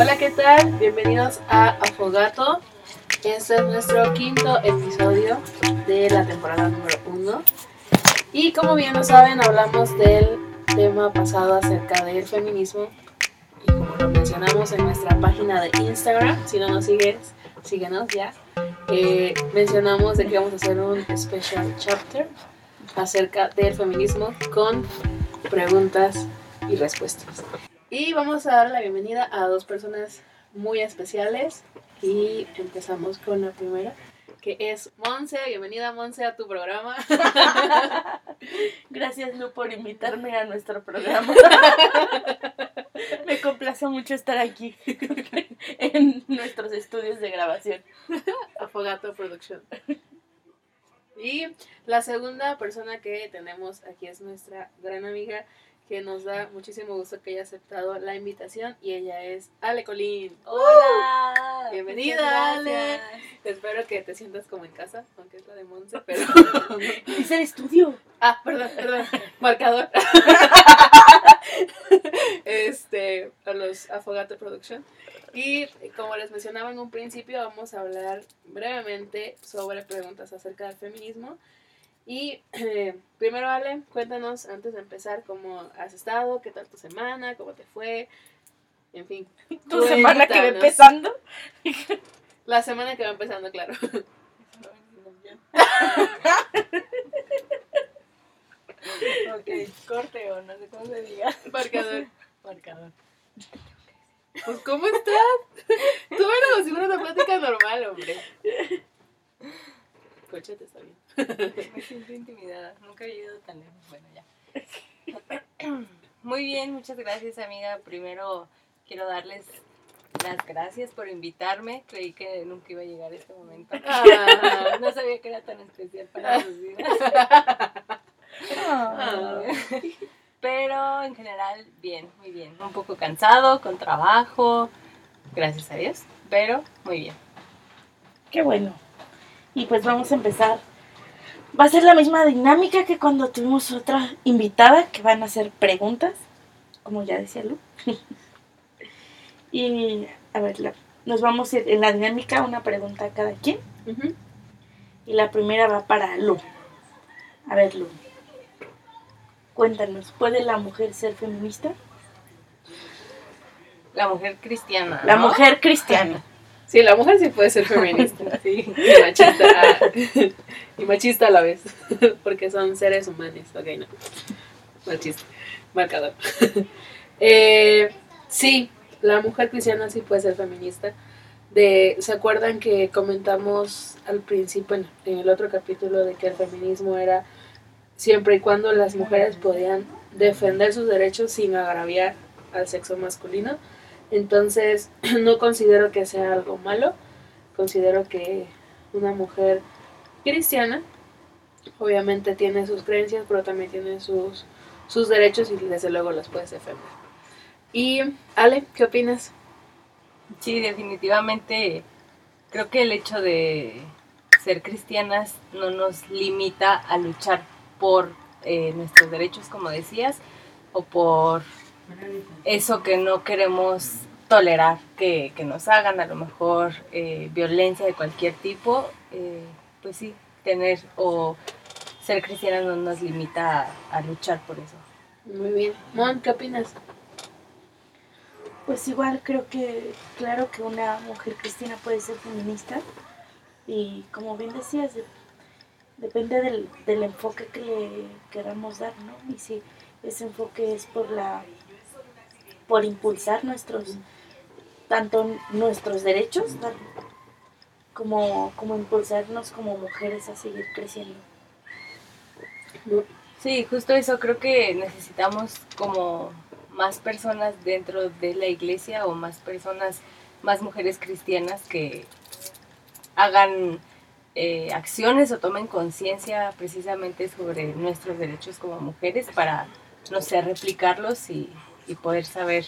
Hola, ¿qué tal? Bienvenidos a Afogato. Este es nuestro quinto episodio de la temporada número uno. Y como bien lo saben, hablamos del tema pasado acerca del feminismo. Y como lo mencionamos en nuestra página de Instagram, si no nos sigues, síguenos ya. Eh, mencionamos de que vamos a hacer un special chapter acerca del feminismo con preguntas y respuestas. Y vamos a dar la bienvenida a dos personas muy especiales y empezamos con la primera, que es Monse. Bienvenida Monse a tu programa. Gracias Lu por invitarme a nuestro programa. Me complace mucho estar aquí en nuestros estudios de grabación. Afogato Production. Y la segunda persona que tenemos aquí es nuestra gran amiga que nos da muchísimo gusto que haya aceptado la invitación y ella es Ale Colín. Hola. Bienvenida Ale. Espero que te sientas como en casa, aunque es la de Monse, pero... Es el estudio. ah, perdón, perdón. Marcador. este, a los Afogato Production. Y como les mencionaba en un principio, vamos a hablar brevemente sobre preguntas acerca del feminismo. Y eh, primero, Ale, cuéntanos antes de empezar cómo has estado, qué tal tu semana, cómo te fue, en fin. Tu semana que va empezando. La semana que va empezando, claro. ok, corte o no sé cómo se diga. Marcador. Marcador. Pues, ¿cómo estás? Tú eres como si fuera una plática normal, hombre. Cochete, está bien. Me siento intimidada. Nunca he ido tan lejos. Bueno, ya. Muy bien, muchas gracias, amiga. Primero quiero darles las gracias por invitarme. Creí que nunca iba a llegar este momento. Ah. No sabía que era tan especial para sus vidas. Ah. Pero en general, bien, muy bien. Un poco cansado, con trabajo, gracias a Dios, pero muy bien. Qué bueno. Y pues vamos a empezar. Va a ser la misma dinámica que cuando tuvimos otra invitada, que van a hacer preguntas, como ya decía Lu. y a ver, la- nos vamos a ir en la dinámica una pregunta a cada quien. Y la primera va para Lu. A ver, Lu. Cuéntanos, ¿puede la mujer ser feminista? La mujer cristiana. La mujer cristiana. Sí, la mujer sí puede ser feminista. Sí. Machista. Y machista a la vez. Porque son seres humanos. Ok, no. Machista. Marcador. Eh, sí, la mujer cristiana sí puede ser feminista. De, ¿Se acuerdan que comentamos al principio en el otro capítulo de que el feminismo era siempre y cuando las mujeres podían defender sus derechos sin agraviar al sexo masculino? Entonces, no considero que sea algo malo. Considero que una mujer cristiana, obviamente tiene sus creencias, pero también tiene sus, sus derechos y desde luego los puedes defender. Y, Ale, ¿qué opinas? Sí, definitivamente creo que el hecho de ser cristianas no nos limita a luchar por eh, nuestros derechos, como decías, o por eso que no queremos tolerar que, nos hagan, a lo mejor eh, violencia de cualquier tipo, eh, pues sí, tener o ser cristiana no nos limita a, a luchar por eso. Muy bien. Mon, ¿qué opinas? Pues igual creo que, claro que una mujer cristiana puede ser feminista y como bien decías, de- depende del, del enfoque que le queramos dar, ¿no? Y si ese enfoque es por la, por impulsar nuestros, tanto nuestros derechos, dar- como, como impulsarnos como mujeres a seguir creciendo. Sí, justo eso, creo que necesitamos como más personas dentro de la iglesia o más personas, más mujeres cristianas que hagan eh, acciones o tomen conciencia precisamente sobre nuestros derechos como mujeres para, no sé, replicarlos y, y poder saber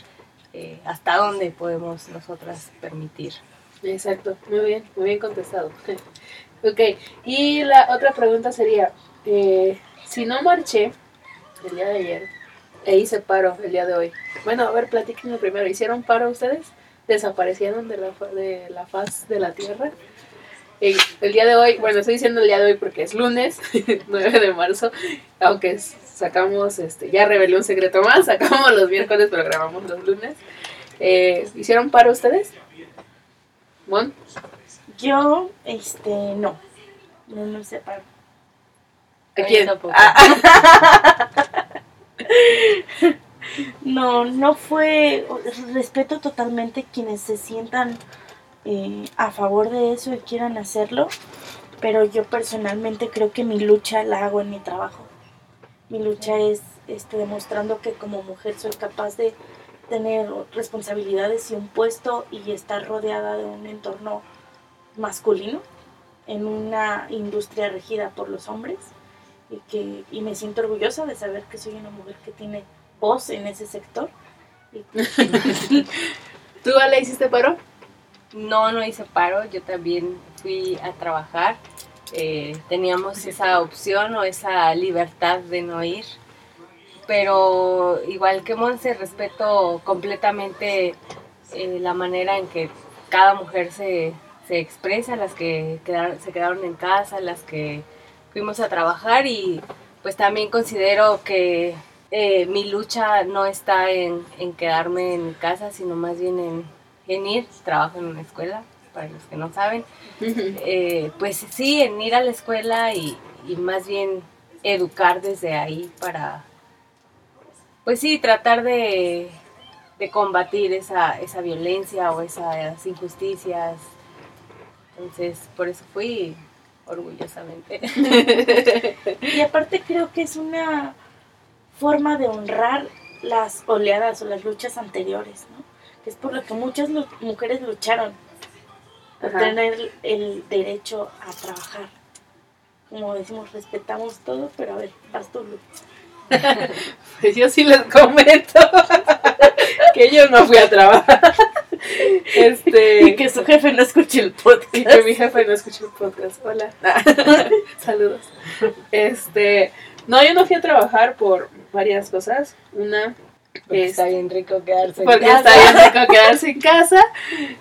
eh, hasta dónde podemos nosotras permitir. Exacto, muy bien, muy bien contestado. ok, y la otra pregunta sería, eh, si no marché el día de ayer e hice paro el día de hoy, bueno, a ver, platíquenme primero, ¿hicieron paro ustedes desaparecieron de la, de la faz de la Tierra. El, el día de hoy, bueno, estoy diciendo el día de hoy porque es lunes, 9 de marzo, aunque sacamos, este, ya revelé un secreto más, sacamos los miércoles, pero grabamos los lunes. Eh, ¿Hicieron paro ustedes? ¿Mon? Yo, este, no. No, no sé paro. ¿A quién? tampoco. Ah, No, no fue. Respeto totalmente quienes se sientan eh, a favor de eso y quieran hacerlo, pero yo personalmente creo que mi lucha la hago en mi trabajo. Mi lucha es este, demostrando que como mujer soy capaz de tener responsabilidades y un puesto y estar rodeada de un entorno masculino en una industria regida por los hombres y que y me siento orgullosa de saber que soy una mujer que tiene voz en ese sector y ¿Tú, Ale, hiciste paro? No, no hice paro, yo también fui a trabajar. Eh, teníamos esa opción o esa libertad de no ir. Pero igual que Monse, respeto completamente eh, la manera en que cada mujer se, se expresa, las que quedaron- se quedaron en casa, las que fuimos a trabajar y pues también considero que eh, mi lucha no está en, en quedarme en casa, sino más bien en, en ir. Trabajo en una escuela, para los que no saben. Eh, pues sí, en ir a la escuela y, y más bien educar desde ahí para, pues sí, tratar de, de combatir esa, esa violencia o esas injusticias. Entonces, por eso fui orgullosamente. Y aparte creo que es una forma de honrar las oleadas o las luchas anteriores, ¿no? Que es por lo que muchas lu- mujeres lucharon, por Ajá. tener el derecho a trabajar. Como decimos, respetamos todo, pero a ver, vas tú, Lu. Pues yo sí les comento que yo no fui a trabajar. Este. Y que su jefe no escuche el podcast. Y que mi jefe no escucha el podcast. Hola. Saludos. Este. No, yo no fui a trabajar por varias cosas. Una, Porque Este, está bien rico quedarse en porque casa. está bien rico quedarse en casa,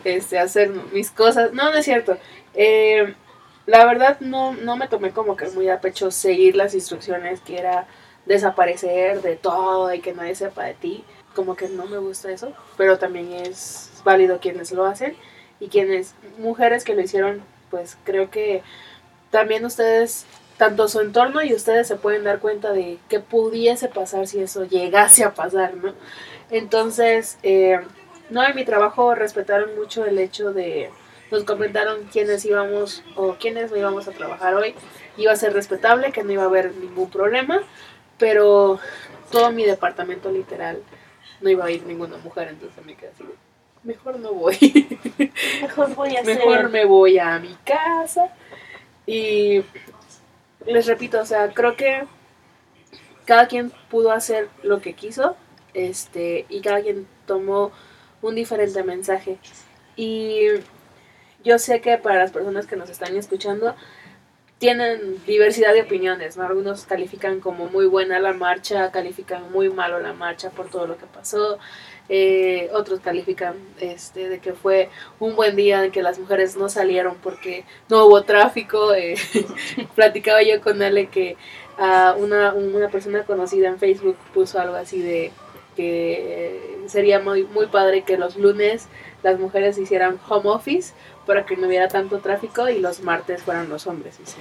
este, hacer mis cosas. No, no es cierto. Eh, la verdad no, no me tomé como que muy a pecho seguir las instrucciones que era desaparecer de todo y que nadie sepa de ti. Como que no me gusta eso, pero también es válido quienes lo hacen y quienes, mujeres que lo hicieron, pues creo que también ustedes, tanto su entorno y ustedes se pueden dar cuenta de qué pudiese pasar si eso llegase a pasar, ¿no? Entonces, eh, no, en mi trabajo respetaron mucho el hecho de, nos comentaron quiénes íbamos o quiénes no íbamos a trabajar hoy. Iba a ser respetable, que no iba a haber ningún problema, pero todo mi departamento literal no iba a ir ninguna mujer, entonces me quedé así, mejor no voy. Mejor voy a hacer. mejor me voy a mi casa. Y les repito, o sea, creo que cada quien pudo hacer lo que quiso, este, y cada quien tomó un diferente mensaje. Y yo sé que para las personas que nos están escuchando, tienen diversidad de opiniones, ¿no? Algunos califican como muy buena la marcha, califican muy malo la marcha por todo lo que pasó, eh, otros califican este, de que fue un buen día en que las mujeres no salieron porque no hubo tráfico. eh, platicaba yo con Ale que ah, una, una persona conocida en Facebook puso algo así de que sería muy, muy padre que los lunes las mujeres hicieran home office para que no hubiera tanto tráfico y los martes fueran los hombres. Y sí,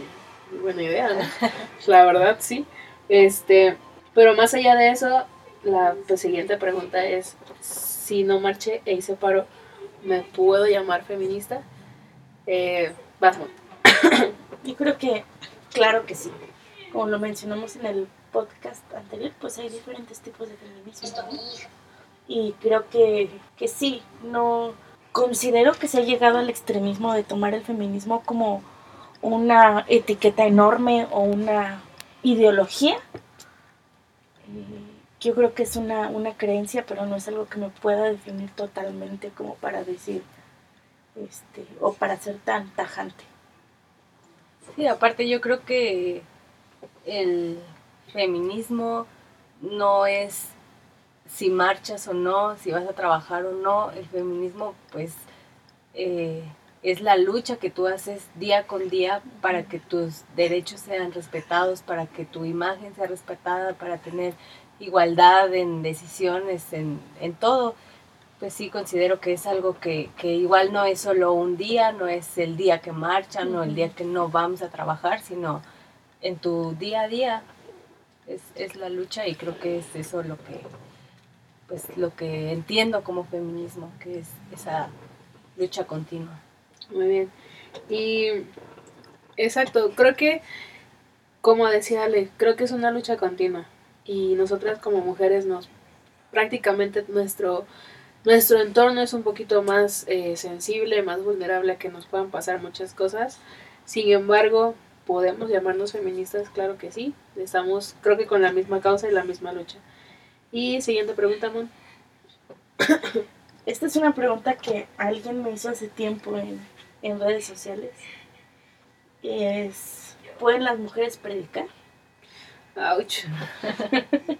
muy buena idea, ¿no? La verdad, sí. Este, pero más allá de eso, la pues, siguiente pregunta es, si no marché e hice paro, ¿me puedo llamar feminista? Eh. Yo creo que, claro que sí. Como lo mencionamos en el podcast anterior, pues hay diferentes tipos de feminismo. Y creo que, que sí, no considero que se ha llegado al extremismo de tomar el feminismo como una etiqueta enorme o una ideología. Eh, Yo creo que es una, una creencia, pero no es algo que me pueda definir totalmente como para decir, este, o para ser tan tajante. Sí, aparte yo creo que el feminismo no es si marchas o no, si vas a trabajar o no, el feminismo pues eh, es la lucha que tú haces día con día para que tus derechos sean respetados, para que tu imagen sea respetada, para tener igualdad en decisiones, en, en todo. Pues sí, considero que es algo que, que, igual no es solo un día, no es el día que marchan o el día que no vamos a trabajar, sino en tu día a día es, es la lucha y creo que es eso lo que, pues, lo que entiendo como feminismo, que es esa lucha continua. Muy bien. Y exacto, creo que, como decía Ale, creo que es una lucha continua. Y nosotras como mujeres nos prácticamente nuestro nuestro entorno es un poquito más eh, sensible, más vulnerable a que nos puedan pasar muchas cosas. Sin embargo, podemos llamarnos feministas, claro que sí. Estamos, creo que con la misma causa y la misma lucha. Y siguiente pregunta, Mon. Esta es una pregunta que alguien me hizo hace tiempo en, en redes sociales. Es, ¿pueden las mujeres predicar? Ouch.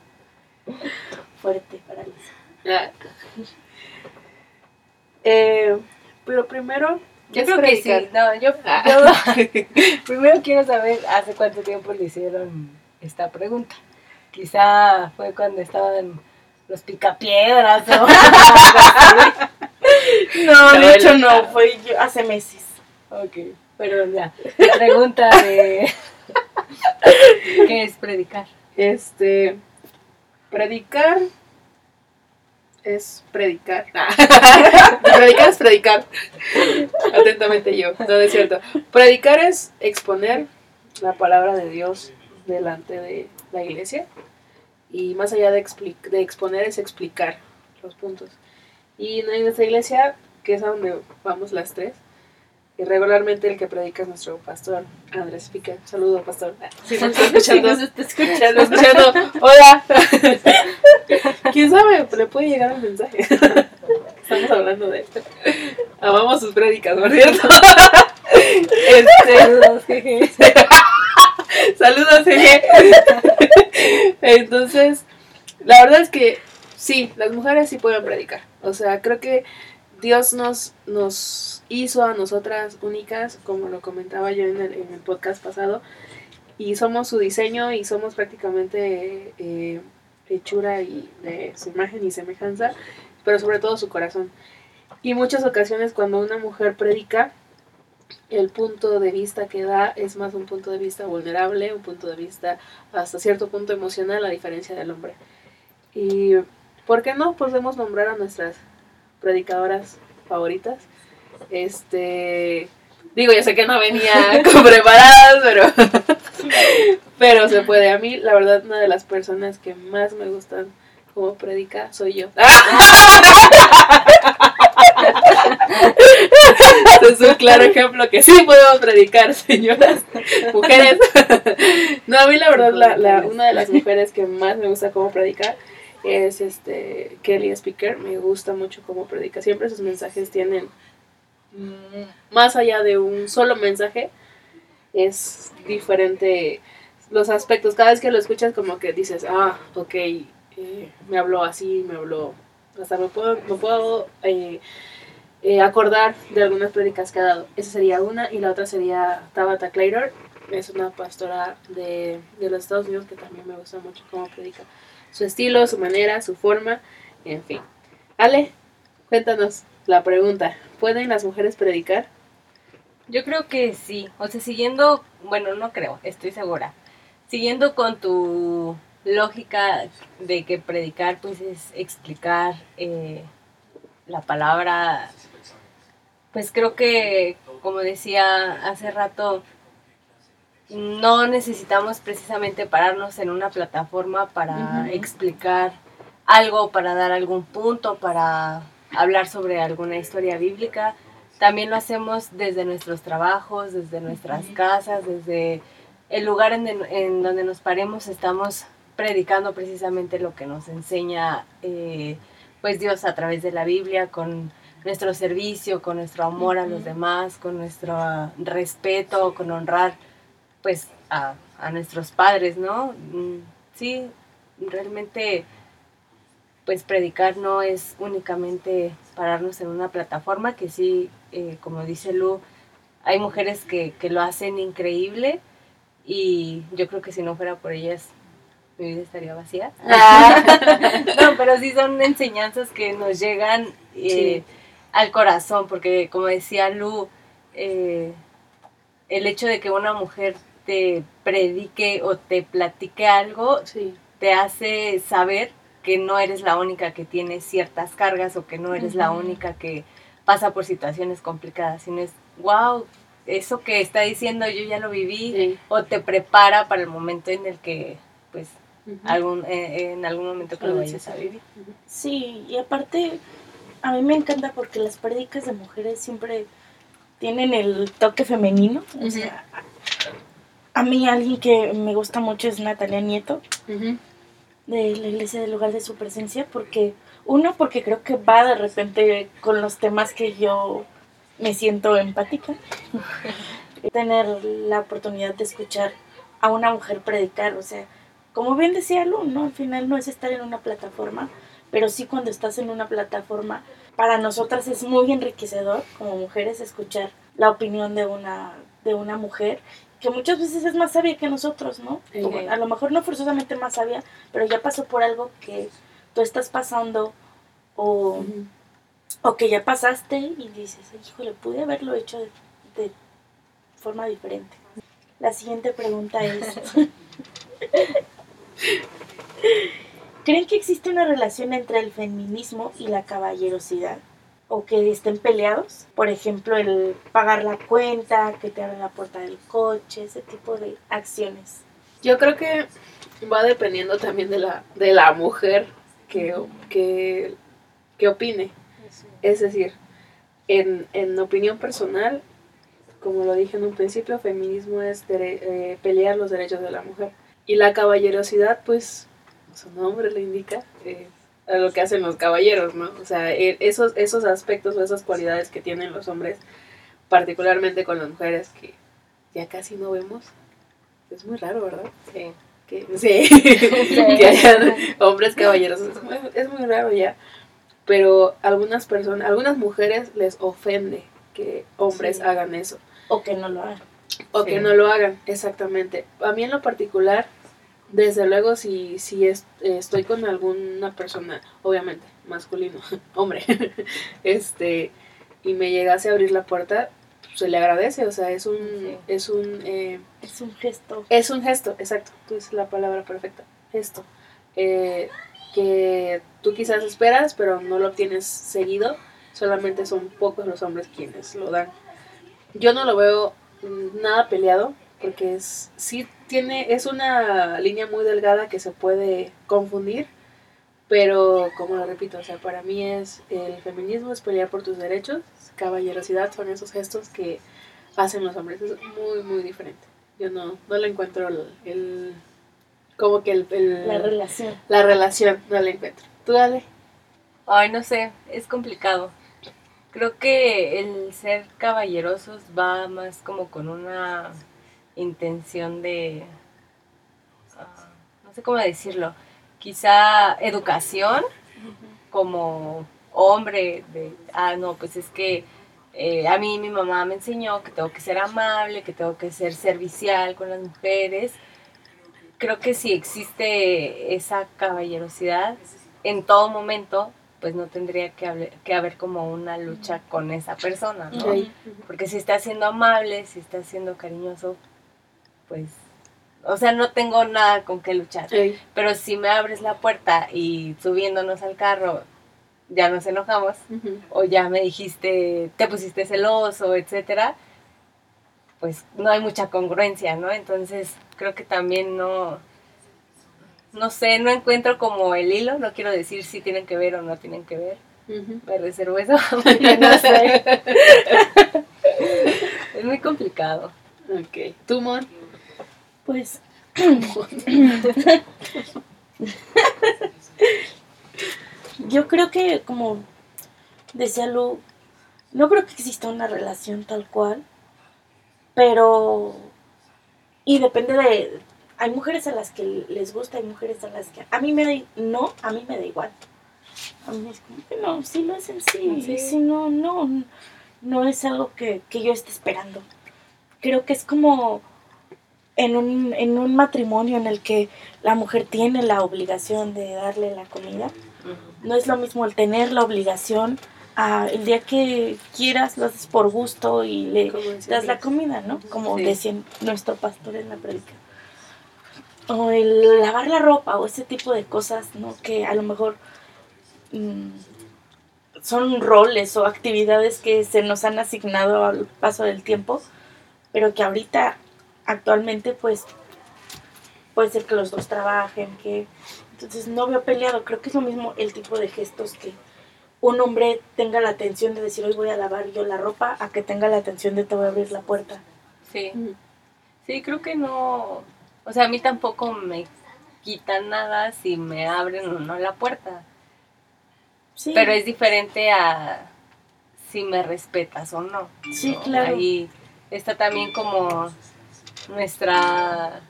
Fuerte para Lisa. Ah. Eh, pero primero, Yo ¿qué es creo que sí. No, yo, Ah. yo primero quiero saber hace cuánto tiempo le hicieron esta pregunta. Quizá fue cuando estaban los picapiedras o. No, de hecho no, fue yo hace meses. Ok, pero ya. Pregunta de ¿qué es predicar? Este, predicar es predicar. Predicar es predicar. Atentamente yo, no es cierto. Predicar es exponer la palabra de Dios delante de la iglesia. Y más allá de, de exponer es explicar los puntos. Y en nuestra iglesia, que es a donde vamos las tres, y regularmente el que predica es nuestro pastor, Andrés Pica. Saludo, pastor. Ah, Sí, me está escuchando. Sí, nos está escuchando. Escuchando, escuchando. Hola. ¿Quién sabe? Le puede llegar un mensaje. Estamos hablando de esto. Amamos sus prédicas, ¿no es cierto? Este, Saludos. Entonces, la verdad es que sí, las mujeres sí pueden predicar. O sea, creo que Dios nos, nos hizo a nosotras únicas, como lo comentaba yo en el, en el podcast pasado, y somos su diseño y somos prácticamente eh, hechura y de su imagen y semejanza, pero sobre todo su corazón. Y muchas ocasiones cuando una mujer predica, el punto de vista que da es más un punto de vista vulnerable, un punto de vista hasta cierto punto emocional, a diferencia del hombre. Y, ¿por qué no? Podemos nombrar a nuestras predicadoras favoritas. Este, digo, yo sé que no venía con preparadas, pero, pero se puede. A mí, la verdad, una de las personas que más me gustan como predica soy yo. es un claro ejemplo que sí podemos predicar, señoras, mujeres. No, a mí la verdad, la, la- una de las mujeres que más me gusta cómo predicar es este Kelly Speaker. Me gusta mucho cómo predica. Siempre sus mensajes tienen mm, más allá de un solo mensaje, es diferente los aspectos. Cada vez que lo escuchas como que dices, ah, ok, eh, me habló así, me habló, hasta me puedo, me puedo eh, eh, acordar de algunas prédicas que ha dado. Esa sería una y la otra sería Tabitha Claydor. Es una pastora de, de los Estados Unidos que también me gusta mucho cómo predica. Su estilo, su manera, su forma, en fin. Ale, cuéntanos la pregunta. ¿Pueden las mujeres predicar? Yo creo que sí. O sea, siguiendo, bueno, no creo, estoy segura. Siguiendo con tu lógica de que predicar pues es explicar eh, la palabra, pues creo que, como decía hace rato, no necesitamos precisamente pararnos en una plataforma para explicar algo, para dar algún punto, para hablar sobre alguna historia bíblica. También lo hacemos desde nuestros trabajos, desde nuestras casas, desde el lugar en, en donde nos paremos, estamos predicando precisamente lo que nos enseña eh, pues Dios a través de la Biblia, con nuestro servicio, con nuestro amor a los demás, con nuestro ah, respeto, con honrar pues a, a nuestros padres, ¿no? Mm, Sí, realmente pues predicar no es únicamente pararnos en una plataforma, que sí, eh, como dice Lu, hay mujeres que, que lo hacen increíble y yo creo que si no fuera por ellas mi vida estaría vacía. no, pero sí son enseñanzas que nos llegan eh, al corazón, porque como decía Lu, eh, el hecho de que una mujer te predique o te platique algo, te hace saber que no eres la única que tiene ciertas cargas o que no eres la única que pasa por situaciones complicadas, sino es, wow, eso que está diciendo yo ya lo viví, o te prepara para el momento en el que, pues, algún, eh, en algún momento que lo vayas a vivir. Sí, y aparte, a mí me encanta porque las prédicas de mujeres siempre tienen el toque femenino. O sea, a mí alguien que me gusta mucho es Natalia Nieto, de la Iglesia del Lugar de Su Presencia, porque, uno, porque creo que va de repente con los temas que yo me siento empática. Tener la oportunidad de escuchar a una mujer predicar, o sea, como bien decía Lu, ¿no? Al final no es estar en una plataforma, pero sí cuando estás en una plataforma, para nosotras es muy enriquecedor como mujeres escuchar la opinión de una, de una mujer que muchas veces es más sabia que nosotros, ¿no? a lo mejor no forzosamente más sabia, pero ya pasó por algo que tú estás pasando o, o que ya pasaste y dices, híjole, pude haberlo hecho de, de forma diferente. La siguiente pregunta es, ¿Creen que existe una relación entre el feminismo y la caballerosidad? ¿O que estén peleados? Por ejemplo, el pagar la cuenta, que te abren la puerta del coche, ese tipo de acciones. Yo creo que va dependiendo también de la, de la mujer que, que, que opine. Es decir, en, en, opinión personal, como lo dije en un principio, feminismo es eh, pelear los derechos de la mujer. Y la caballerosidad, pues, su nombre le indica, es a lo que hacen los caballeros, ¿no? O sea, e, esos, esos aspectos o esas cualidades que tienen los hombres, particularmente con las mujeres, que ya casi no vemos, es muy raro, ¿verdad? Sí. Que, sí, que hayan hombres caballeros, es muy, raro ya. Pero algunas personas, algunas mujeres les ofende que hombres hagan eso. O que no lo hagan. O que no lo hagan, exactamente. A mí en lo particular, desde luego, si, si estoy con alguna persona, obviamente, masculino, hombre, este, y me llegase a abrir la puerta, se le agradece, o sea, es un, es un, eh, es un gesto. Es un gesto, exacto, tú dices la palabra perfecta, gesto, eh, que tú quizás esperas, pero no lo obtienes seguido, solamente son pocos los hombres quienes lo dan. Yo no lo veo nada peleado, porque es, sí tiene, es una línea muy delgada que se puede confundir, pero como lo repito, o sea, para mí es el feminismo es pelear por tus derechos, caballerosidad son esos gestos que hacen los hombres, es muy, muy diferente. Yo no, no le encuentro el, como que el, la relación. La relación, no la encuentro. ¿Tú dale? Ay, no sé, es complicado. Creo que el ser caballerosos va más como con una intención de, ah, no sé cómo decirlo, quizá educación como hombre, de, ah, no, pues es que eh, a mí mi mamá me enseñó que tengo que ser amable, que tengo que ser servicial con las mujeres. Creo que si existe esa caballerosidad en todo momento, pues no tendría que haber, que haber como una lucha con esa persona, ¿no? Porque si está siendo amable, si está siendo cariñoso, pues, o sea, no tengo nada con qué luchar. Pero si me abres la puerta y subiéndonos al carro ya nos enojamos, o ya me dijiste, te pusiste celoso, etcétera, pues no hay mucha congruencia, ¿no? Entonces creo que también no, no sé, no encuentro como el hilo, no quiero decir si tienen que ver o no tienen que ver. Me reservo eso, no sé. es muy complicado. Ok. ¿Tú, Mon? Pues. Yo creo que, como decía Lu, no creo que exista una relación tal cual, pero. Y depende de. Hay mujeres a las que les gusta, hay mujeres a las que. A mí me da. No, a mí me da igual. a mí es como que no, sí lo hacen, sí, sí, sí no, no, no es algo que, que yo esté esperando. Creo que es como en un, en un matrimonio en el que la mujer tiene la obligación de darle la comida. No es lo mismo el tener la obligación a el día que quieras lo haces por gusto y le das la comida, ¿no? Como Sí. decía nuestro pastor en la predica. O el lavar la ropa o ese tipo de cosas, ¿no? Que a lo mejor mm, son roles o actividades que se nos han asignado al paso del tiempo, pero que ahorita, actualmente, pues puede ser que los dos trabajen, que entonces no veo peleado. Creo que es lo mismo el tipo de gestos que un hombre tenga la atención de decir hoy voy a lavar yo la ropa, a que tenga la atención de te voy a abrir la puerta. Sí. Sí, creo que no. O sea, a mí tampoco me quita nada si me abren o no la puerta. Sí, Pero es diferente a si me respetas o no. sí, ¿no? claro. Ahí está también como nuestra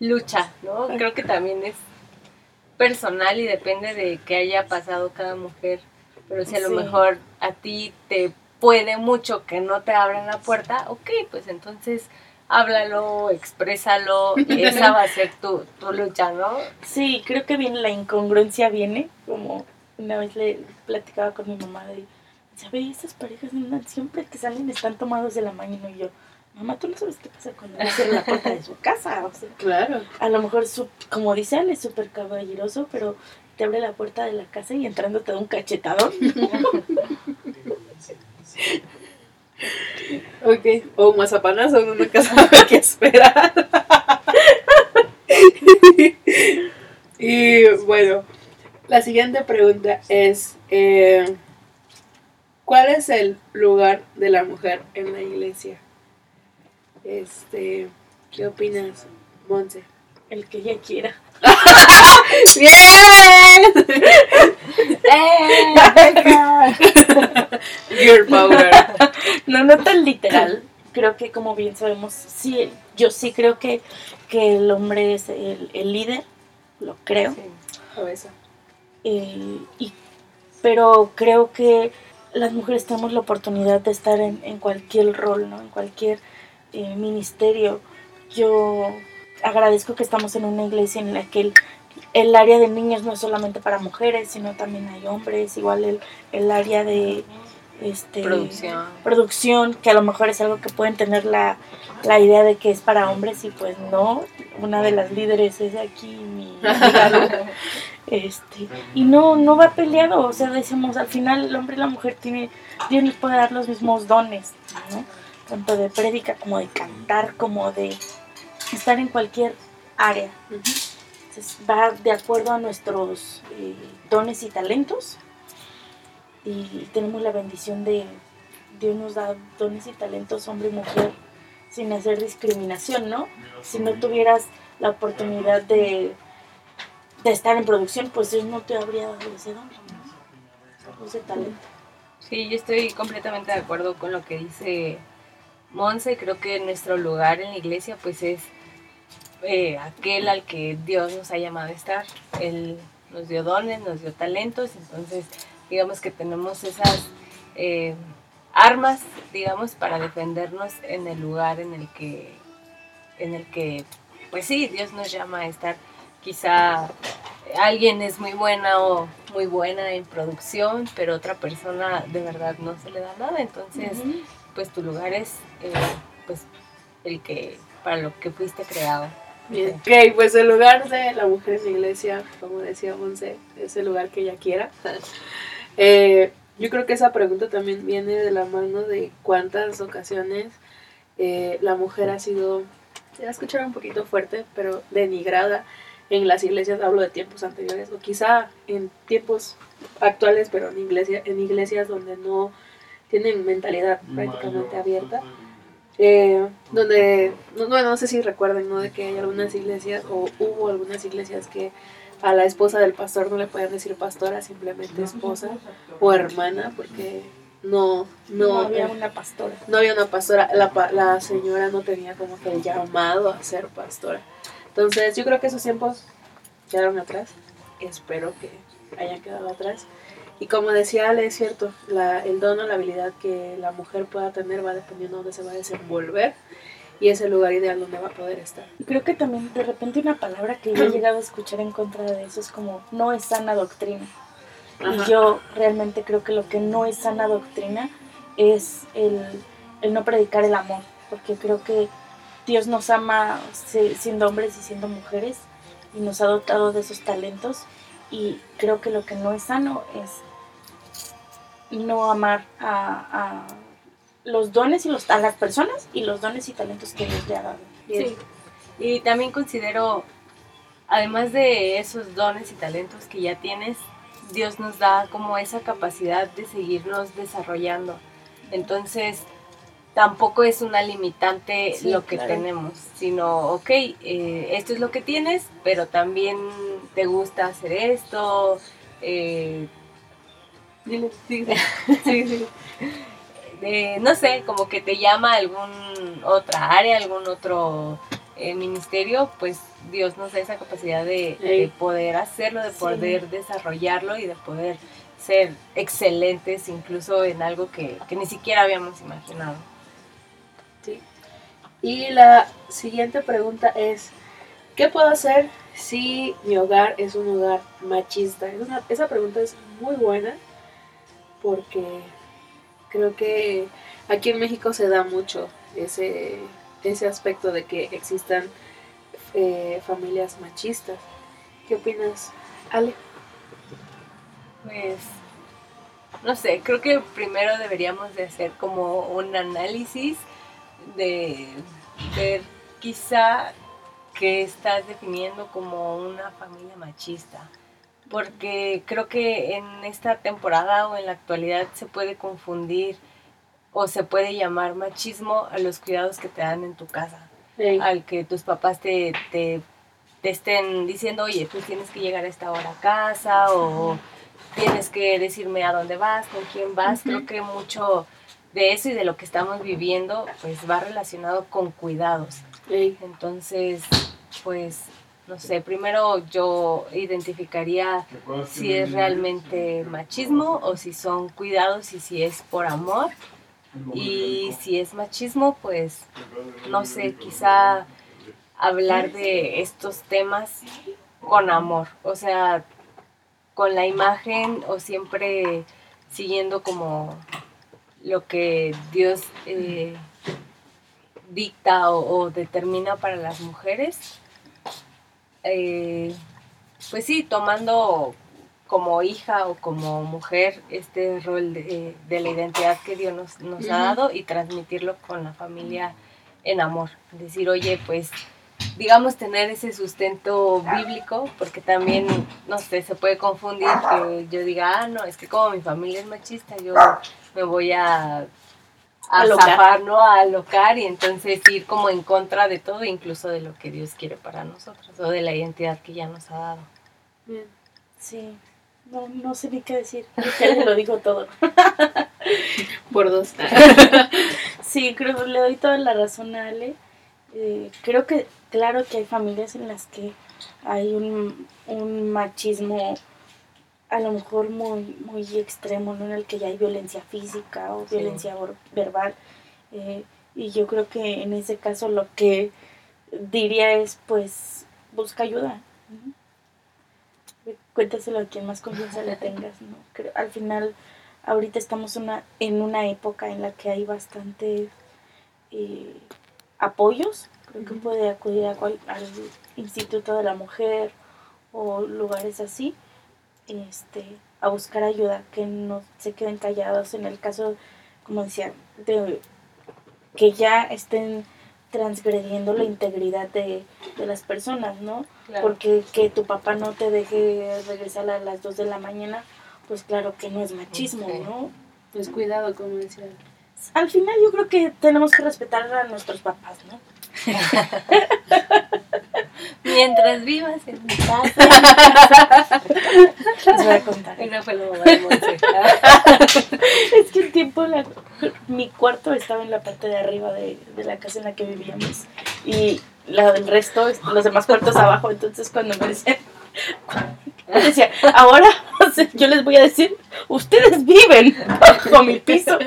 lucha, ¿no? Creo que también es personal y depende de qué haya pasado cada mujer. Pero si a lo Sí. mejor a ti te puede mucho que no te abran la puerta, ok, pues entonces háblalo, exprésalo, esa va a ser tu, tu lucha, ¿no? Sí, creo que viene la incongruencia viene, como una vez le platicaba con mi mamá de, ¿sabe? Esas parejas andan siempre que salen están tomados de la mano y yo, mamá, tú no sabes qué pasa cuando le cierran la puerta de su casa, o sea, Claro. a lo mejor, su, como dice Ale, es súper caballeroso, pero te abre la puerta de la casa y entrando te da un cachetadón. Ok. O un mazapanazo, uno nunca sabe qué esperar. y bueno, la siguiente pregunta es: eh, ¿Cuál es el lugar de la mujer en la iglesia? Este, ¿qué opinas, Monse? El que ella quiera. ¡Bien! Girl power. No, no tan literal. Creo que como bien sabemos, sí, yo sí creo que, que el hombre es el, el líder, lo creo. Sí. Eh, y, pero creo que las mujeres tenemos la oportunidad de estar en, en cualquier rol, ¿no? En cualquier eh, ministerio. Yo agradezco que estamos en una iglesia en la que el, el área de niños no es solamente para mujeres, sino también hay hombres, igual el, el área de este Producción. producción, que a lo mejor es algo que pueden tener la, la idea de que es para hombres y pues no. Una de las líderes es aquí mi amiga. Este, y no, no va peleado, o sea, decimos, al final el hombre y la mujer tiene, Dios les puede dar los mismos dones, ¿no? Tanto de prédica como de cantar, como de estar en cualquier área. Entonces, va de acuerdo a nuestros eh, dones y talentos. Y tenemos la bendición de Dios nos da dones y talentos, hombre y mujer, sin hacer discriminación, ¿no? Si no tuvieras la oportunidad de, de estar en producción, pues Dios no te habría dado ese don, ¿no? ese talento. Sí, yo estoy completamente de acuerdo con lo que dice Monse. Creo que nuestro lugar en la iglesia pues es eh, aquel al que Dios nos ha llamado a estar. Él nos dio dones, nos dio talentos, entonces digamos que tenemos esas eh, armas, digamos, para defendernos en el lugar en el que, en el que, pues sí, Dios nos llama a estar. Quizá alguien es muy buena o muy buena en producción, pero otra persona de verdad no se le da nada, entonces. Pues tu lugar es eh, pues el que para lo que fuiste creado. Bien. Ok, pues el lugar de la mujer en la iglesia, como decía Monse, es el lugar que ella quiera. Eh, yo creo que esa pregunta también viene de la mano de cuántas ocasiones eh, la mujer ha sido, se va a escuchar un poquito fuerte, pero denigrada en las iglesias, hablo de tiempos anteriores, o quizá en tiempos actuales, pero en, iglesia, en iglesias donde no tienen mentalidad prácticamente abierta. Eh, donde, no, no, no sé si recuerden, ¿no? De que hay algunas iglesias, o hubo algunas iglesias que a la esposa del pastor no le pueden decir pastora, simplemente esposa o hermana, porque no, No, no, había una pastora. no había una pastora, la, la señora no tenía como que el llamado a ser pastora. Entonces yo creo que esos tiempos quedaron atrás. Espero que hayan quedado atrás. Y como decía Ale, es cierto, la, el don o la habilidad que la mujer pueda tener va dependiendo de dónde se va a desenvolver y es el lugar ideal donde va a poder estar. Creo que también de repente una palabra que yo he llegado a escuchar en contra de eso es como no es sana doctrina. Ajá. Y yo realmente creo que lo que no es sana doctrina es el, el no predicar el amor, porque creo que Dios nos ama siendo hombres y siendo mujeres y nos ha dotado de esos talentos y creo que lo que no es sano es no amar a, a los dones y los, a las personas y los dones y talentos que Dios le ha dado. Sí. Y también considero, además de esos dones y talentos que ya tienes, Dios nos da como esa capacidad de seguirnos desarrollando. Entonces, tampoco es una limitante Sí, lo que claro. tenemos, sino, ok, eh, esto es lo que tienes, pero también te gusta hacer esto. eh, Dile, sí, sí, sí. de, no sé, como que te llama a algún otra área, algún otro eh, ministerio, pues Dios nos da esa capacidad de, poder hacerlo, de Sí. poder desarrollarlo y de poder ser excelentes incluso en algo que, que ni siquiera habíamos imaginado. Sí. Y la siguiente pregunta es, ¿qué puedo hacer si mi hogar es un hogar machista? Es una- esa pregunta es muy buena porque creo que aquí en México se da mucho ese, ese aspecto de que existan eh, familias machistas. ¿Qué opinas, Ale? Pues, no sé, creo que primero deberíamos de hacer como un análisis de ver quizá que estás definiendo como una familia machista. Porque creo que en esta temporada o en la actualidad se puede confundir o se puede llamar machismo a los cuidados que te dan en tu casa al que tus papás te, te, te estén diciendo, oye, tú tienes que llegar a esta hora a casa o tienes que decirme a dónde vas, con quién vas. Creo que mucho de eso y de lo que estamos viviendo pues va relacionado con cuidados. Entonces, pues, no sé, primero yo identificaría si es realmente machismo o si son cuidados y si es por amor. Y si es machismo, pues no sé, quizá hablar de estos temas con amor, o sea, con la imagen o siempre siguiendo como lo que Dios eh, dicta o, o determina para las mujeres. Eh, pues sí, tomando como hija o como mujer este rol de, de la identidad que Dios nos, nos ha dado y transmitirlo con la familia en amor. Decir, oye, pues digamos tener ese sustento bíblico, porque también, no sé, se puede confundir que yo diga, ah, no, es que como mi familia es machista, yo me voy a, a Alocar. zafar, ¿no? A alocar y entonces ir como en contra de todo, incluso de lo que Dios quiere para nosotros o de la identidad que ya nos ha dado. bien. Sí, no, no sé ni qué decir. Ya lo dijo todo. Por dos. Sí, creo que le doy toda la razón a Ale. Eh, creo que, claro que hay familias en las que hay un, un machismo a lo mejor muy, muy extremo, ¿no? En el que ya hay violencia física o Sí. violencia verbal. Eh, y yo creo que en ese caso lo que diría es, pues, busca ayuda. ¿no? Cuéntaselo a quien más confianza le tengas, ¿no? Creo- al final, ahorita estamos una, en una época en la que hay bastante eh, apoyos. Creo que puede acudir a cual- al Instituto de la Mujer o lugares así este, a buscar ayuda, que no se queden callados en el caso, como decía, de que ya estén transgrediendo la integridad de, de las personas, ¿no? Porque que tu papá no te deje regresar a las 2 de la mañana, pues claro que no es machismo. ¿no? Pues cuidado, como decía. Al final yo creo que tenemos que respetar a nuestros papás, ¿no? Mientras vivas en mi casa. Les voy a contar. Esa fue la mamá de Monse. Es que un tiempo la- mi cuarto estaba en la parte de arriba de, de la casa en la que vivíamos y la del resto, los demás cuartos abajo. Entonces cuando me decían, decía, ahora yo les voy a decir, ustedes viven bajo mi piso.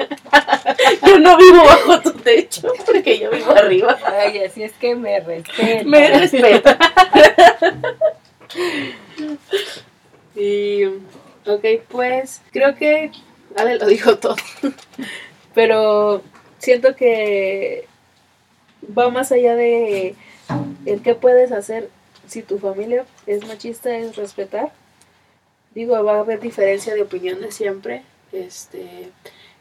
Yo no vivo bajo tu techo porque yo vivo arriba. Ay, así es que me respeto. Me respeta. Y, ok, pues creo que Ale lo dijo todo. Pero siento que va más allá de el qué puedes hacer si tu familia es machista, es respetar. Digo, va a haber diferencia de opiniones siempre. Este,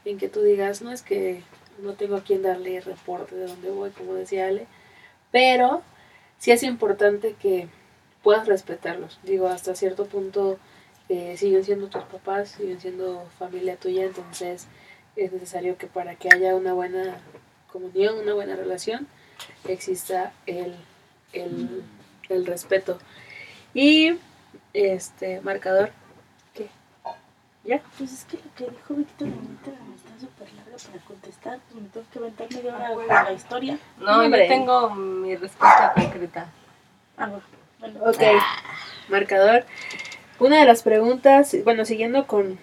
en que tú digas, no es que no tengo a quien darle reporte de dónde voy, como decía Ale. Pero sí es importante que puedas respetarlos. Digo, hasta cierto punto eh, siguen siendo tus papás, siguen siendo familia tuya, entonces es necesario que para que haya una buena comunión, una buena relación, exista el, el, el respeto. Y este marcador, ¿qué? ¿Ya? Pues es que lo que dijo Víctor ahorita está súper largo para contestar. Pues me tengo que aventar media hora con la historia. No, yo tengo mi respuesta concreta. Ah, bueno. Bueno. Ok, marcador. Una de las preguntas, bueno, siguiendo con,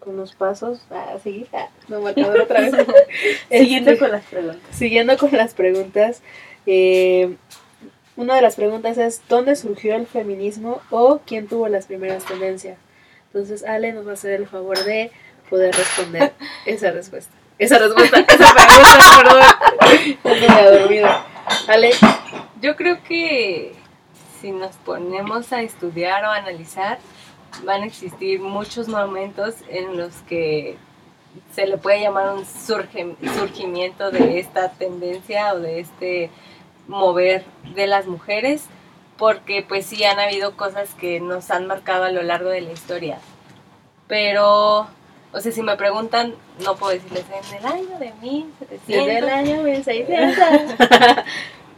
con los pasos, a seguir, ah, no, marcador otra vez. Siguiendo Este, con las preguntas. Siguiendo con las preguntas, eh, una de las preguntas es, ¿dónde surgió el feminismo o quién tuvo las primeras tendencias? Entonces, Ale nos va a hacer el favor de poder responder esa respuesta. Esa respuesta, esa pregunta, perdón. Dormido. Ale, Yo creo que si nos ponemos a estudiar o analizar, van a existir muchos momentos en los que se le puede llamar un surge- surgimiento de esta tendencia o de este mover de las mujeres, porque pues sí han habido cosas que nos han marcado a lo largo de la historia. Pero, o sea, si me preguntan, no puedo decirles en el año de 1700. desde el año 1600.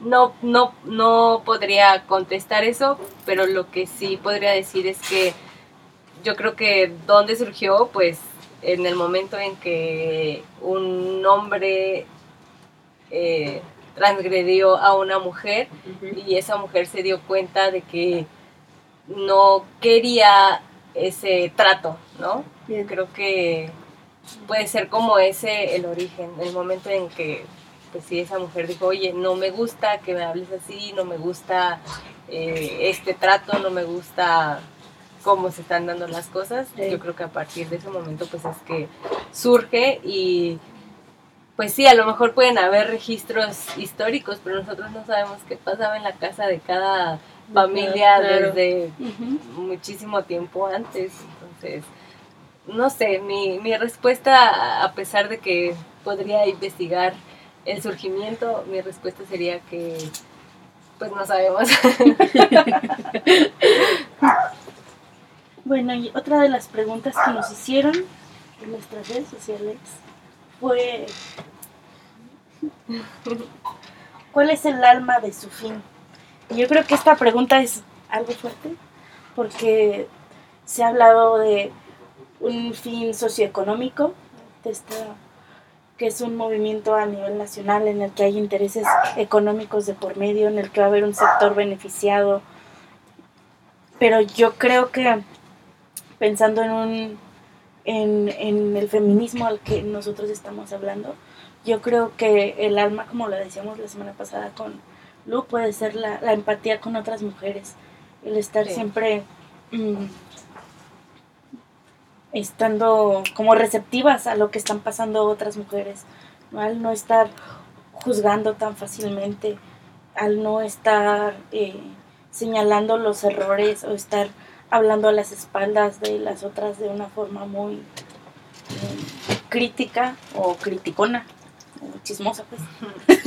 No, no, no podría contestar eso, pero lo que sí podría decir es que yo creo que dónde surgió, pues en el momento en que un hombre eh, transgredió a una mujer y esa mujer se dio cuenta de que no quería ese trato, ¿no? Bien. Creo que puede ser como ese el origen, el momento en que, pues sí, esa mujer dijo, oye, no me gusta que me hables así, no me gusta eh, este trato, no me gusta cómo se están dando las cosas. Sí. Yo creo que a partir de ese momento, pues es que surge y, pues sí, a lo mejor pueden haber registros históricos, pero nosotros no sabemos qué pasaba en la casa de cada familia Claro. desde muchísimo tiempo antes. Entonces, no sé, mi, mi respuesta, a pesar de que podría investigar el surgimiento, mi respuesta sería que, pues no sabemos. Bueno, y otra de las preguntas que nos hicieron en nuestras redes sociales fue ¿cuál es el alma de su fin? Yo creo que esta pregunta es algo fuerte porque se ha hablado de un fin socioeconómico, de esta- que es un movimiento a nivel nacional en el que hay intereses económicos de por medio, en el que va a haber un sector beneficiado. Pero yo creo que pensando en un en, en el feminismo al que nosotros estamos hablando, yo creo que el alma, como lo decíamos la semana pasada con Lu, puede ser la, la empatía con otras mujeres, el estar Sí. siempre mm, estando como receptivas a lo que están pasando otras mujeres, ¿no? al no estar juzgando tan fácilmente, al no estar eh, señalando los errores o estar hablando a las espaldas de las otras de una forma muy eh, crítica o criticona o chismosa pues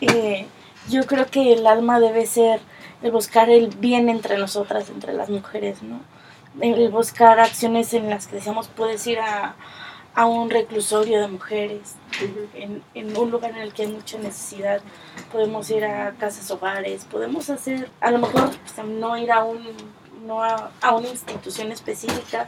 Eh, yo creo que el alma debe ser el buscar el bien entre nosotras entre las mujeres no el buscar acciones en las que decíamos puedes ir a, a un reclusorio de mujeres en, en un lugar en el que hay mucha necesidad podemos ir a casas hogares, podemos hacer, a lo mejor sea, no ir a un no a, a una institución específica,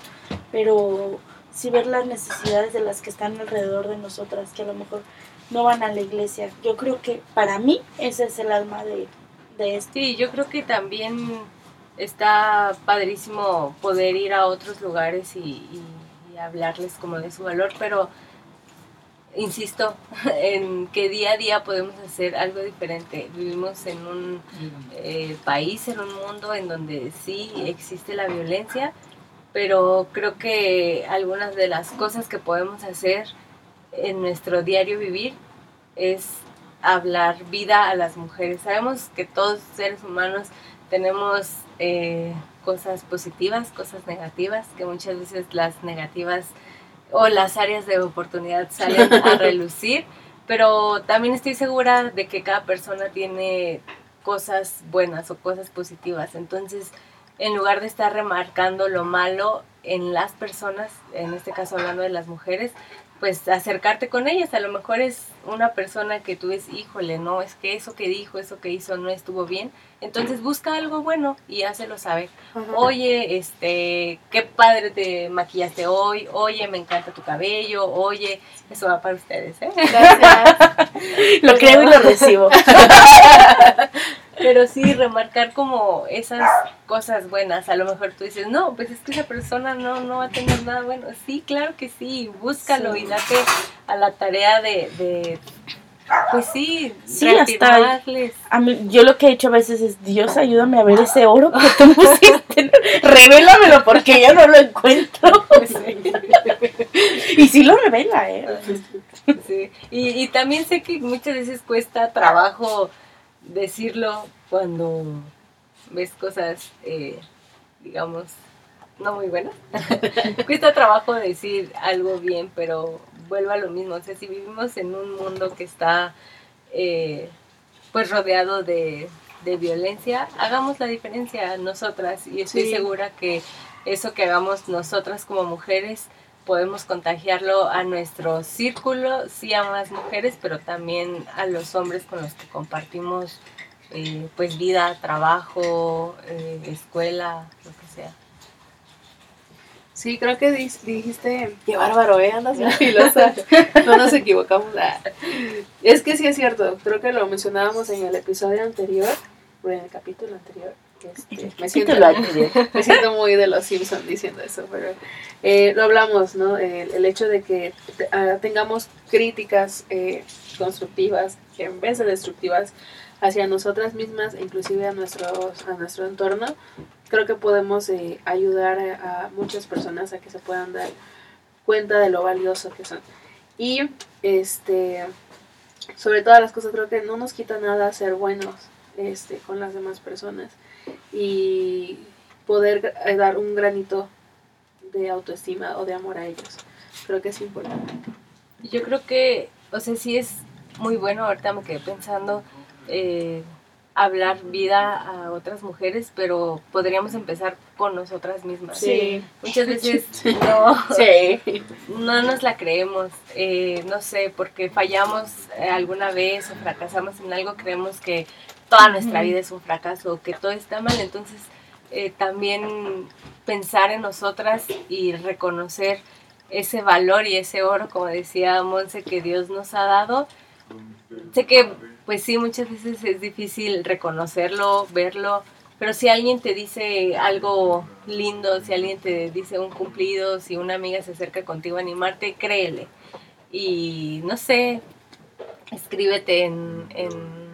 pero sí ver las necesidades de las que están alrededor de nosotras, que a lo mejor no van a la iglesia. Yo creo que para mí ese es el alma de, de esto. Sí, yo creo que también está padrísimo poder ir a otros lugares y, hablarles como de su valor, pero insisto en que día a día podemos hacer algo diferente. Vivimos en un eh, país, en un mundo en donde sí existe la violencia, pero creo que algunas de las cosas que podemos hacer en nuestro diario vivir es hablar vida a las mujeres. Sabemos que todos seres humanos tenemos eh, cosas positivas, cosas negativas, que muchas veces las negativas o las áreas de oportunidad salen a relucir, pero también estoy segura de que cada persona tiene cosas buenas o cosas positivas. Entonces, en lugar de estar remarcando lo malo en las personas, en este caso hablando de las mujeres, pues acercarte con ellas. A lo mejor es una persona que tú ves, híjole, no, es que eso que dijo, eso que hizo no estuvo bien. Entonces busca algo bueno y hácelo saber. Oye, este, qué padre te maquillaste hoy. Oye, me encanta tu cabello. Oye, eso va para ustedes, ¿eh? Gracias. Lo creo y lo recibo. Pero sí, remarcar como esas cosas buenas. A lo mejor tú dices, no, pues es que esa persona no, no va a tener nada bueno. Sí, claro que sí, búscalo Sí. y date a la tarea de, de pues sí, Sí, hasta-. A mí, yo lo que he hecho a veces es, Dios, ayúdame a ver ese oro que tú pusiste. Revélamelo porque yo no lo encuentro. Y sí lo revela, ¿eh? Sí. Y, y también sé que muchas veces cuesta trabajo decirlo cuando ves cosas, eh, digamos, no muy buenas. cuesta trabajo decir algo bien, pero vuelvo a lo mismo. O sea, si vivimos en un mundo que está eh, pues rodeado de, de violencia, hagamos la diferencia nosotras. Y estoy Sí. segura que eso que hagamos nosotras como mujeres podemos contagiarlo a nuestro círculo, sí a más mujeres, pero también a los hombres con los que compartimos eh, pues vida, trabajo, eh, escuela, lo que sea. Sí, creo que dijiste, qué bárbaro, ¿eh? Andas bien filosa. No nos equivocamos. Es que sí es cierto, creo que lo mencionábamos en el episodio anterior, o en el capítulo anterior. Este, me, siento, me siento muy de los Simpsons diciendo eso, pero eh, lo hablamos, ¿no? El, el hecho de que ah, tengamos críticas eh, constructivas en vez de destructivas hacia nosotras mismas e inclusive a, nuestros, a nuestro entorno, creo que podemos eh, ayudar a, a muchas personas a que se puedan dar cuenta de lo valioso que son. Y este sobre todas las cosas creo que no nos quita nada ser buenos este con las demás personas y poder eh, dar un granito de autoestima o de amor a ellos. Creo que es importante. Yo creo que, o sea, sí es muy bueno, ahorita me quedé pensando, eh, hablar vida a otras mujeres, pero podríamos empezar con nosotras mismas. Sí. Muchas veces no, Sí. no nos la creemos, eh, no sé, porque fallamos eh, alguna vez o fracasamos en algo, creemos que toda nuestra vida es un fracaso, que todo está mal, entonces eh, también pensar en nosotras y reconocer ese valor y ese oro, como decía Monse, que Dios nos ha dado. Sé que, pues sí, muchas veces es difícil reconocerlo, verlo, pero si alguien te dice algo lindo, si alguien te dice un cumplido, si una amiga se acerca contigo a animarte, créele. Y no sé, escríbete en, en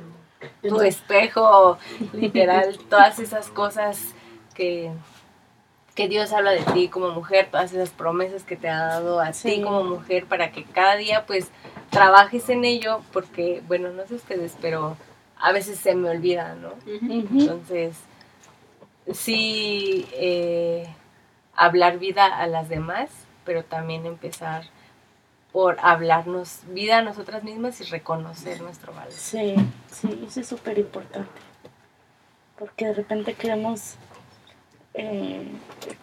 tu espejo, literal, todas esas cosas que, que Dios habla de ti como mujer, todas esas promesas que te ha dado a Sí. ti como mujer para que cada día pues trabajes en ello, porque bueno, no sé ustedes, pero a veces se me olvida, ¿no? Entonces, sí, eh, hablar vida a las demás, pero también empezar por hablarnos vida a nosotras mismas y reconocer nuestro valor. Sí, sí, eso es súper importante. Porque de repente queremos. eh,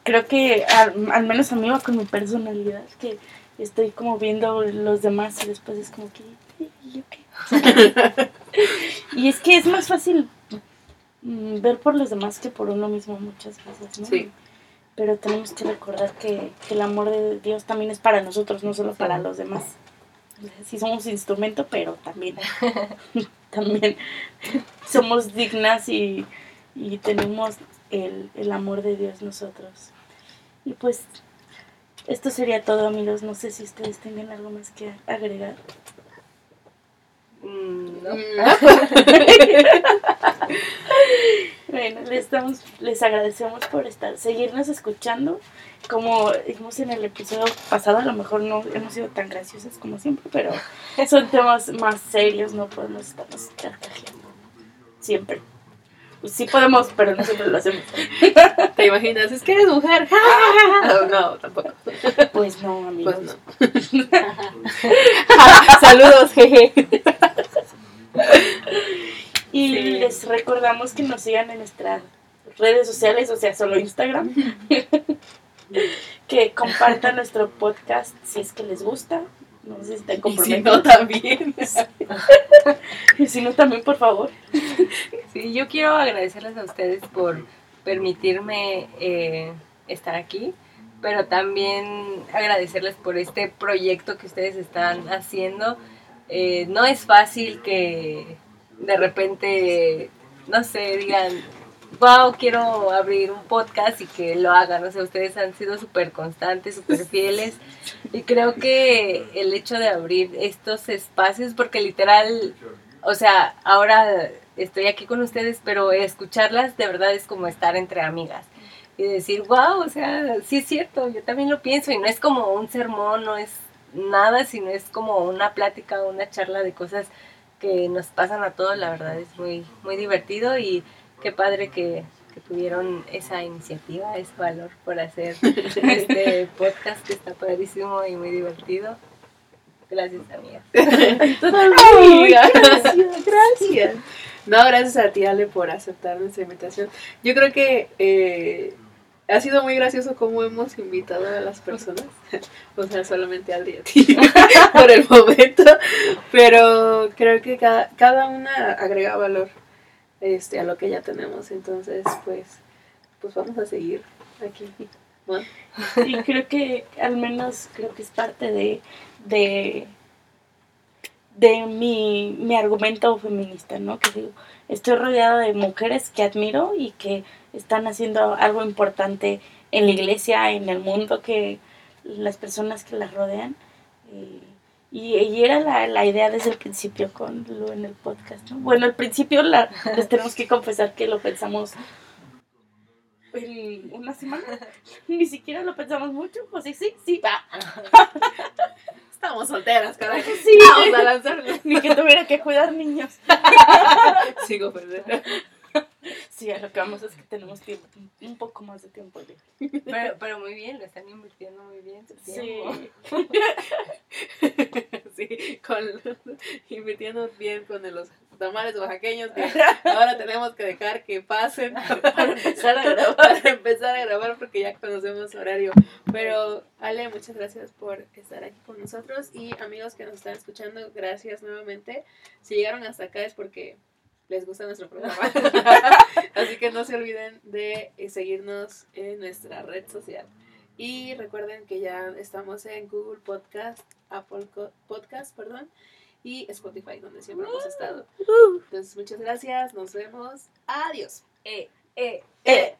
creo que al, al menos a mí va con mi personalidad, que estoy como viendo los demás y después es como que. ¿y y es que es más fácil mm, ver por los demás que por uno mismo muchas veces, ¿no? Sí. Pero tenemos que recordar que, que el amor de Dios también es para nosotros, no solo para los demás. Sí somos instrumento, pero también, también somos dignas y, y tenemos el, el amor de Dios nosotros. Y pues esto sería todo amigos, no sé si ustedes tengan algo más que agregar. Mm, no. Bueno, les, damos, les agradecemos por estar, seguirnos escuchando. Como dijimos en el episodio pasado, a lo mejor no hemos sido tan graciosas como siempre, pero son temas más serios, no podemos estarnos carcajeando siempre. Pues sí podemos, pero no siempre lo hacemos. ¿Te imaginas? Es que eres mujer. no, no, tampoco. Pues no, amigos. Pues no. Saludos, jeje. Y Sí. les recordamos que nos sigan en nuestras redes sociales, o sea, solo Instagram. que compartan nuestro podcast si es que les gusta. No sé si están si comprometidos. no, también. Y si no, también, por favor. Sí, yo quiero agradecerles a ustedes por permitirme eh, estar aquí, pero también agradecerles por este proyecto que ustedes están haciendo. Eh, no es fácil que de repente, no sé, digan, wow, quiero abrir un podcast y que lo hagan. O sea, ustedes han sido súper constantes, súper fieles. Y creo que el hecho de abrir estos espacios, porque literal, o sea, ahora estoy aquí con ustedes, pero escucharlas de verdad es como estar entre amigas. Y decir, wow, o sea, sí es cierto, yo también lo pienso. Y no es como un sermón, no es nada, sino es como una plática, una charla de cosas que nos pasan a todos. La verdad es muy, muy divertido y qué padre que, que tuvieron esa iniciativa, ese valor por hacer este podcast que está padrísimo y muy divertido. Gracias, amigas. Amiga. Gracias. No, gracias a ti, Ale, por aceptar nuestra invitación. Yo creo que eh, ha sido muy gracioso cómo hemos invitado a las personas. O sea, solamente a Adri y a ti por el momento. Pero creo que cada, cada una agrega valor este, a lo que ya tenemos. Entonces, pues, pues vamos a seguir aquí. Bueno, Y creo que al menos creo que es parte de, de, de mi, mi argumento feminista, ¿no? Que digo, estoy rodeada de mujeres que admiro y que están haciendo algo importante en la iglesia, en el mundo, que las personas que las rodean. eh, y, y era la, la idea desde el principio con lo en el podcast, ¿no? Bueno, al principio la, les tenemos que confesar que lo pensamos en una semana. Ni siquiera lo pensamos mucho. Pues sí, sí, sí, va. estamos solteras, carajo. Sí. Vamos a lanzarnos. Ni que tuviera que cuidar niños. Sigo perdida. Sí, a lo que vamos es que tenemos tiempo, un poco más de tiempo libre. Pero, pero muy bien, lo están invirtiendo muy bien su Sí. tiempo. Sí, con, invirtiendo bien con los tamales oaxaqueños que ahora tenemos que dejar que pasen para empezar a grabar. para empezar a grabar porque ya conocemos horario. Pero Ale, muchas gracias por estar aquí con nosotros y amigos que nos están escuchando, gracias nuevamente. Si llegaron hasta acá es porque les gusta nuestro programa. Así que no se olviden de eh, seguirnos en nuestra red social. Y recuerden que ya estamos en Google Podcast, Apple Podcast, perdón, y Spotify, donde siempre hemos estado. Entonces, muchas gracias, nos vemos. Adiós. Eh, eh, Eh,